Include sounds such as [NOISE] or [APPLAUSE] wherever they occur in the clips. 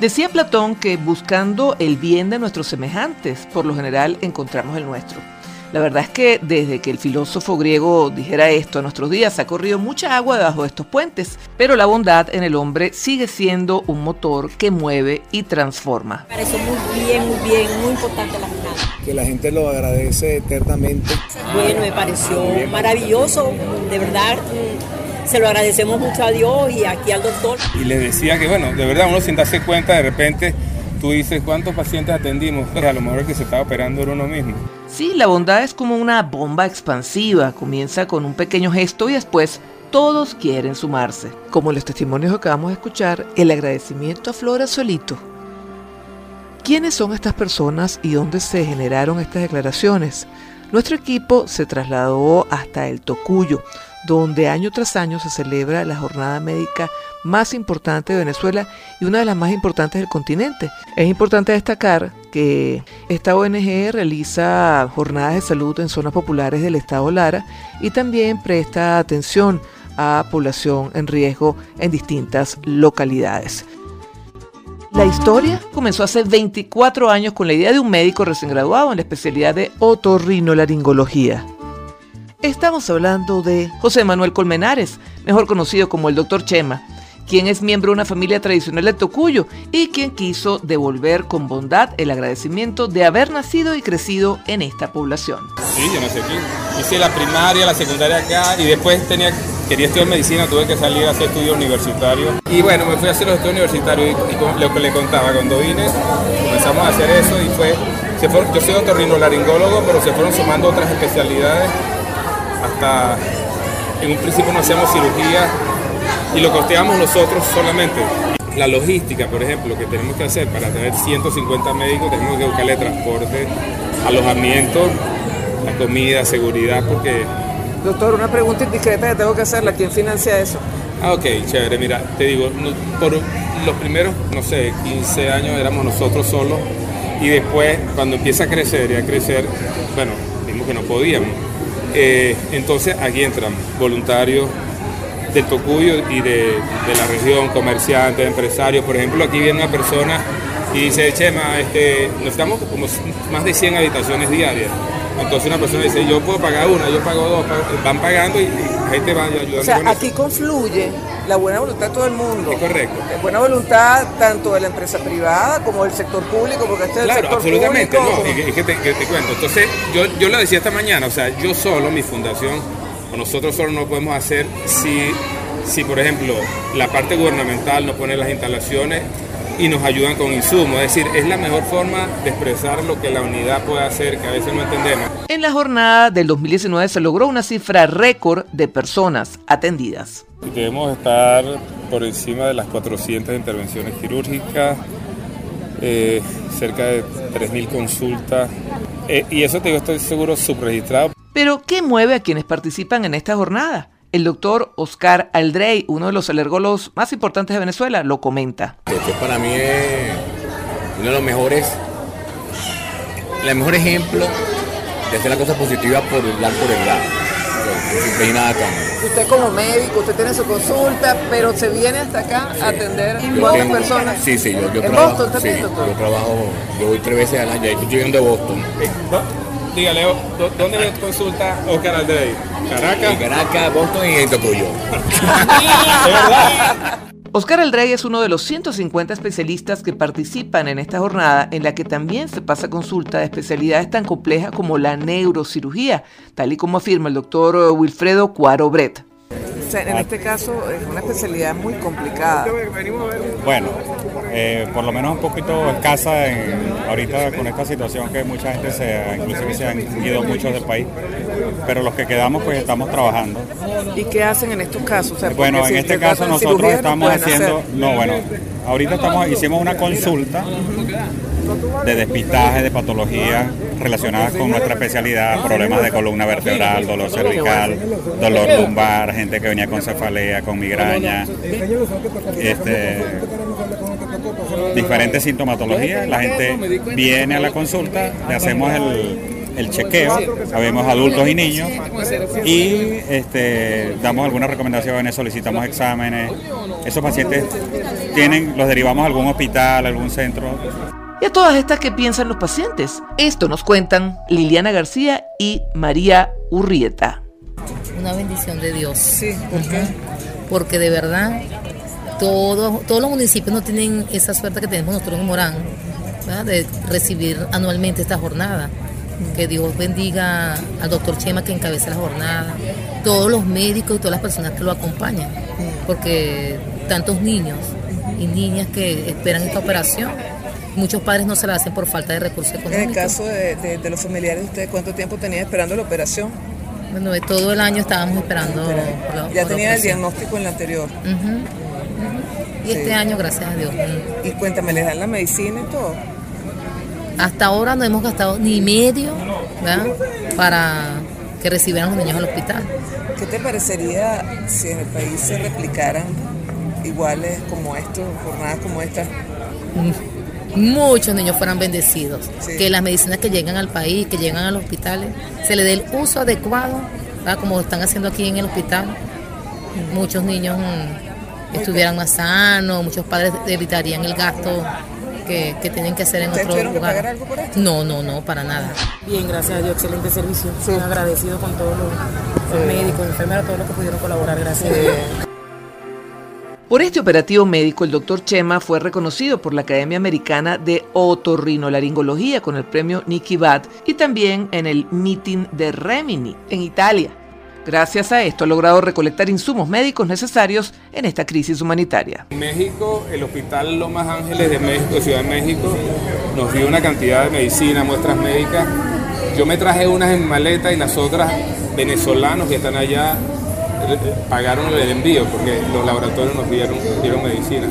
Decía Platón que buscando el bien de nuestros semejantes, por lo general encontramos el nuestro. La verdad es que desde que el filósofo griego dijera esto a nuestros días ha corrido mucha agua debajo de estos puentes, pero la bondad en el hombre sigue siendo un motor que mueve y transforma. Me pareció muy bien, muy bien, muy importante la jornada. Que la gente lo agradece eternamente. Bueno, me pareció maravilloso, de verdad se lo agradecemos mucho a Dios y aquí al doctor. Y le decía que, bueno, de verdad uno sin darse cuenta, de repente tú dices cuántos pacientes atendimos, pero a lo mejor el que se estaba operando era uno mismo. Sí, la bondad es como una bomba expansiva, comienza con un pequeño gesto y después todos quieren sumarse. Como los testimonios que acabamos de escuchar, el agradecimiento aflora solito. ¿Quiénes son estas personas y dónde se generaron estas declaraciones? Nuestro equipo se trasladó hasta el Tocuyo, donde año tras año se celebra la jornada médica más importante de Venezuela y una de las más importantes del continente. Es importante destacar que esta ONG realiza jornadas de salud en zonas populares del estado Lara y también presta atención a población en riesgo en distintas localidades. La historia comenzó hace 24 años con la idea de un médico recién graduado en la especialidad de otorrinolaringología. Estamos hablando de José Manuel Colmenares, mejor conocido como el Dr. Chema, quien es miembro de una familia tradicional de Tocuyo y quien quiso devolver con bondad el agradecimiento de haber nacido y crecido en esta población. Sí, yo nací aquí. Hice la primaria, la secundaria acá y después tenía, quería estudiar medicina, tuve que salir a hacer estudio universitario. Y bueno, me fui a hacer los estudios universitarios y, lo que le contaba, cuando vine comenzamos a hacer eso y fue, se yo soy otorrinolaringólogo, pero se fueron sumando otras especialidades hasta en un principio no hacíamos cirugía y lo costeamos nosotros solamente. La logística, por ejemplo, que tenemos que hacer para tener 150 médicos, tenemos que buscarle transporte, alojamiento, la comida, seguridad, porque... Doctor, una pregunta indiscreta que tengo que hacerla, ¿quién financia eso? Ah, ok, chévere, mira, te digo, por los primeros, no sé, 15 años éramos nosotros solos y después cuando empieza a crecer y a crecer, bueno, vimos que no podíamos eh, entonces aquí entran voluntarios del Tocuyo y de, la región, comerciantes, empresarios. Por ejemplo, aquí viene una persona y dice, Chema, este, necesitamos como más de 100 habitaciones diarias. Entonces una persona dice, yo puedo pagar una, yo pago dos, van pagando y ahí te van ayudando. O sea, aquí confluye la buena voluntad de todo el mundo. Es correcto. La buena voluntad tanto de la empresa privada como del sector público, porque este es el sector absolutamente, público. no, es que, te, que, te, cuento. Entonces, yo, yo lo decía esta mañana, o sea, yo solo, mi fundación, o nosotros solo no podemos hacer si, si, por ejemplo, la parte gubernamental no pone las instalaciones y nos ayudan con insumos. Es decir, es la mejor forma de expresar lo que la unidad puede hacer, que a veces no entendemos. En la jornada del 2019 se logró una cifra récord de personas atendidas. Debemos estar por encima de las 400 intervenciones quirúrgicas, eh, cerca de 3.000 consultas, eh, y eso te digo, estoy seguro subregistrado. Pero, ¿qué mueve a quienes participan en esta jornada? El doctor Oscar Aldrey, uno de los alergólogos más importantes de Venezuela, lo comenta. Esto para mí es uno de los mejores, el mejor ejemplo de hacer la cosa positiva por el dar por el lado. Sin nada Usted como médico, usted tiene su consulta, pero se viene hasta acá a atender cuántas personas. Sí, sí, yo, yo ¿En trabajo. Boston sí, yo trabajo, yo voy tres veces al año, yo estoy llegando de Boston. Dígale, ¿dónde me consulta Oscar Aldrey? Caracas. En Caracas, Boston y en Tocuyo. [LAUGHS] Oscar Aldrey es uno de los 150 especialistas que participan en esta jornada en la que también se pasa consulta de especialidades tan complejas como la neurocirugía, tal y como afirma el doctor Wilfredo Cuaro Brett. En este caso es una especialidad muy complicada. Bueno, eh, por lo menos un poquito escasa en, ahorita con esta situación que mucha gente se, inclusive se han ido muchos del país, pero los que quedamos pues estamos trabajando. ¿Y qué hacen en estos casos? O sea, Bueno, en si este te caso nosotros no estamos haciendo, hacer. no bueno, ahorita estamos hicimos una consulta de despistaje de patologías relacionadas con nuestra especialidad, problemas de columna vertebral, dolor cervical, dolor lumbar, gente que venía con cefalea, con migraña, este, diferentes sintomatologías. La gente viene a la consulta, le hacemos el, chequeo, sabemos adultos y niños y este, damos algunas recomendaciones, solicitamos exámenes. Esos pacientes tienen, los derivamos a algún hospital, algún centro ¿Y a todas estas qué piensan los pacientes? Esto nos cuentan Liliana García y María Urrieta. Una bendición de Dios. Sí, Porque de verdad, todos, todos los municipios no tienen esa suerte que tenemos nosotros en Morán, ¿verdad? de recibir anualmente esta jornada. Que Dios bendiga al doctor Chema que encabeza la jornada, todos los médicos y todas las personas que lo acompañan, porque tantos niños y niñas que esperan esta operación, muchos padres no se la hacen por falta de recursos En económicos. el caso de, de- de los familiares, ¿ustedes cuánto tiempo tenían esperando la operación? Bueno, de todo el año estábamos esperando. la- Ya tenían el diagnóstico en la anterior. Y Sí. este año, gracias a Dios. mm, Y cuéntame, ¿les dan la medicina y todo? Hasta ahora no hemos gastado ni medio ¿verdad? para que recibieran los niños al hospital. ¿Qué te parecería si en el país se replicaran iguales como estos, jornadas como estas? Muchos niños fueran bendecidos. Sí. Que las medicinas que llegan al país, que llegan a los hospitales, se le dé el uso adecuado, ¿verdad? como están haciendo aquí en el hospital. Muchos niños mm, estuvieran más sanos, muchos padres evitarían el gasto que, que tienen que hacer en ¿Ustedes otro tuvieron que lugar. pagar algo por esto? No, no, no, para nada. Bien, gracias a Dios, excelente servicio. Muy agradecido con todos los, los médicos, enfermeras, todos los que pudieron colaborar, gracias. a Dios. Por este operativo médico, el doctor Chema fue reconocido por la Academia Americana de Otorrinolaringología con el premio Nicky Bat y también en el Meeting de Remini en Italia. Gracias a esto ha logrado recolectar insumos médicos necesarios en esta crisis humanitaria. En México, el Hospital Lomas Ángeles de México, Ciudad de México, nos dio una cantidad de medicina, muestras médicas. Yo me traje unas en maleta y las otras venezolanos que están allá pagaron el envío porque los laboratorios nos dieron, dieron medicina.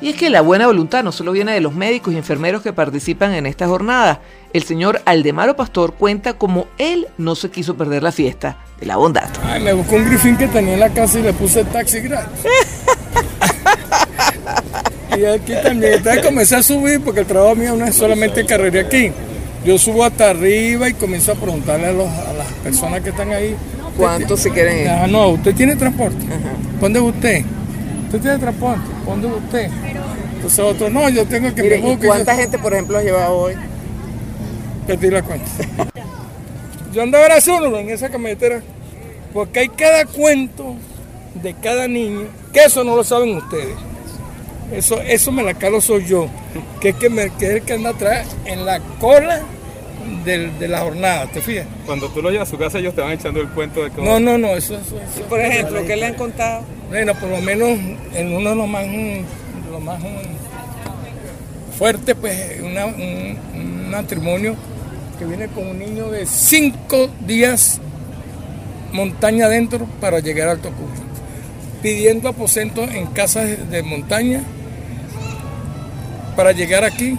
Y es que la buena voluntad no solo viene de los médicos y enfermeros que participan en esta jornada. El señor Aldemaro Pastor cuenta cómo él no se quiso perder la fiesta de la bondad. Ay, me buscó un grifín que tenía en la casa y le puse taxi gratis. [LAUGHS] y aquí también. Entonces comencé a subir porque el trabajo mío no es solamente carrera aquí. Yo subo hasta arriba y comienzo a preguntarle a, los- a las personas que están ahí. ¿Cuánto si quieren ir? Ah, no, ¿usted tiene transporte? ¿Dónde va usted? ¿Usted tiene transporte? ¿Dónde usted? Entonces otro, no, yo tengo que Mire, me ¿y busque. cuánta gente, por ejemplo, ha llevado hoy? Perdí la cuenta. Yo andaba era solo en esa camionetera, porque hay cada cuento de cada niño, que eso no lo saben ustedes. Eso, eso me la calo soy yo, que es, que me, que es el que anda atrás en la cola de la jornada, ¿te fijas? Cuando tú lo llevas a su casa, ellos te van echando el cuento de cómo. No, no, no, eso, eso, eso- Por ejemplo, ¿qué le han contado? Bueno, por lo menos en uno de los más, mm, lo más mm, fuerte, pues una- un, un matrimonio que viene con un niño de cinco días montaña adentro para llegar al Tocuyo, pidiendo aposento en casas de montaña para llegar aquí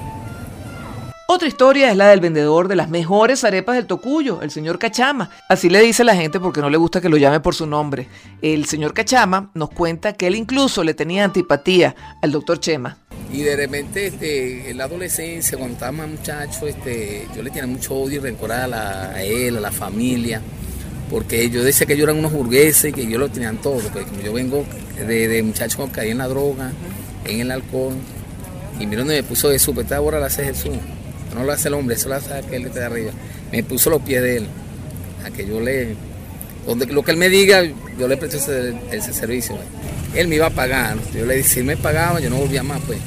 Otra historia es la del vendedor de las mejores arepas del Tocuyo, el señor Cachama. Así le dice la gente porque no le gusta que lo llame por su nombre. El señor Cachama nos cuenta que él incluso le tenía antipatía al doctor Chema. Y de repente, este, en la adolescencia, cuando estaba más muchacho, este, yo le tenía mucho odio y rencor a, él, a la familia, porque yo decía que yo eran unos burgueses y que yo lo tenían todo, porque yo vengo de, de muchacho que caí en la droga, en el alcohol, y mira donde me puso Jesús, esta ahora la hace Jesús, no lo hace el hombre, eso lo hace aquel de arriba. Me puso los pies de él, a que yo le, donde lo que él me diga, yo le presto ese, ese servicio. pues. Él me iba a pagar, yo le dije, si él me pagaba, yo no volvía más, pues.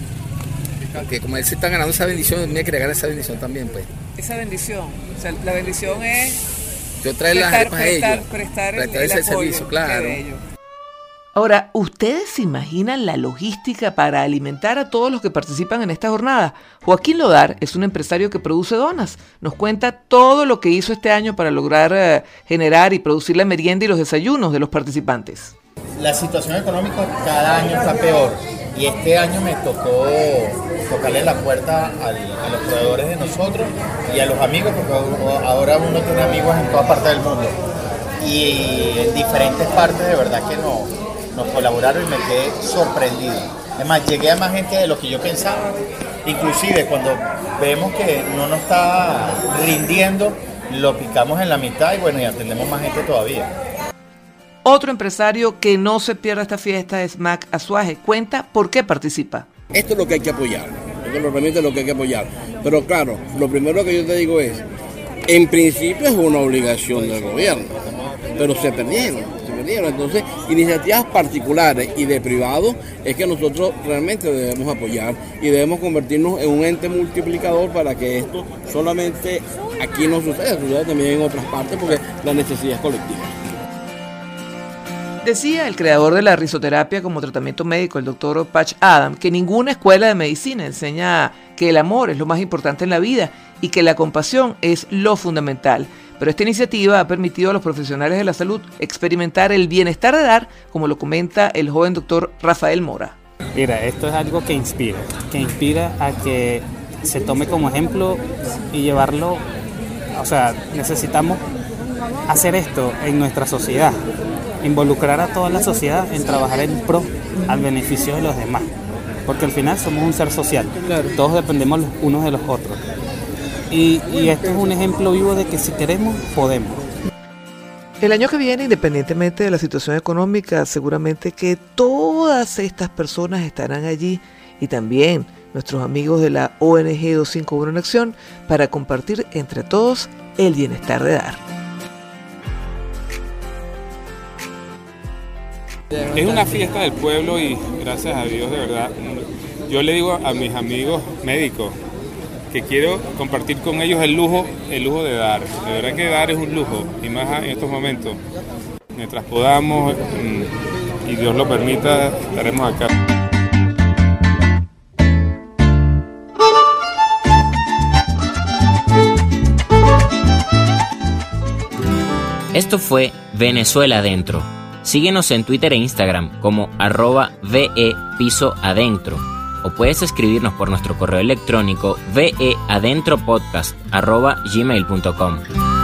Porque como él se está ganando esa bendición, me quería ganar esa bendición también, pues. Esa bendición, o sea, la bendición es Yo traer las a ellos. prestar- prestar el- prestar el ese apoyo, servicio, claro. Ahora, ¿ustedes se imaginan la logística para alimentar a todos los que participan en esta jornada? Joaquín Lodar es un empresario que produce donas. Nos cuenta todo lo que hizo este año para lograr eh, generar y producir la merienda y los desayunos de los participantes. La situación económica cada año está peor y este año me tocó tocarle la puerta a los proveedores de nosotros y a los amigos, porque ahora uno tiene amigos en todas partes del mundo y en diferentes partes de verdad que no, nos colaboraron y me quedé sorprendido. Además, llegué a más gente de lo que yo pensaba, inclusive cuando vemos que no nos está rindiendo, lo picamos en la mitad y bueno, y atendemos más gente todavía. Otro empresario que no se pierde esta fiesta es Mac Azuaje. Cuenta por qué participa. Esto es lo que hay que apoyar. Esto realmente es lo que hay que apoyar. Pero claro, lo primero que yo te digo es, en principio es una obligación del gobierno, pero se perdieron, Entonces, iniciativas particulares y de privados es que nosotros realmente debemos apoyar y debemos convertirnos en un ente multiplicador para que esto solamente aquí no suceda, suceda también en otras partes porque la necesidad es colectiva. Decía el creador de la risoterapia como tratamiento médico, el doctor Patch Adam, que ninguna escuela de medicina enseña que el amor es lo más importante en la vida y que la compasión es lo fundamental. Pero esta iniciativa ha permitido a los profesionales de la salud experimentar el bienestar de dar, como lo comenta el joven doctor Rafael Mora. Mira, esto es algo que inspira, que inspira a que se tome como ejemplo y llevarlo, o sea, necesitamos hacer esto en nuestra sociedad, involucrar a toda la sociedad en trabajar en pro al beneficio de los demás, porque al final somos un ser social, todos dependemos los unos de los otros. Y, y esto es un ejemplo vivo de que si queremos, podemos. El año que viene, independientemente de la situación económica, seguramente que todas estas personas estarán allí y también nuestros amigos de la ONG 251 en Acción para compartir entre todos el bienestar de dar. Es una fiesta del pueblo y gracias a Dios, de verdad, yo le digo a mis amigos médicos quiero compartir con ellos el lujo, el lujo de dar. De verdad que dar es un lujo y más en estos momentos. Mientras podamos mm, y Dios lo permita, estaremos acá. Esto fue Venezuela Adentro. Síguenos en Twitter e Instagram como arroba VE Piso. O puedes escribirnos por nuestro correo electrónico veadentropodcast arroba gmail.com.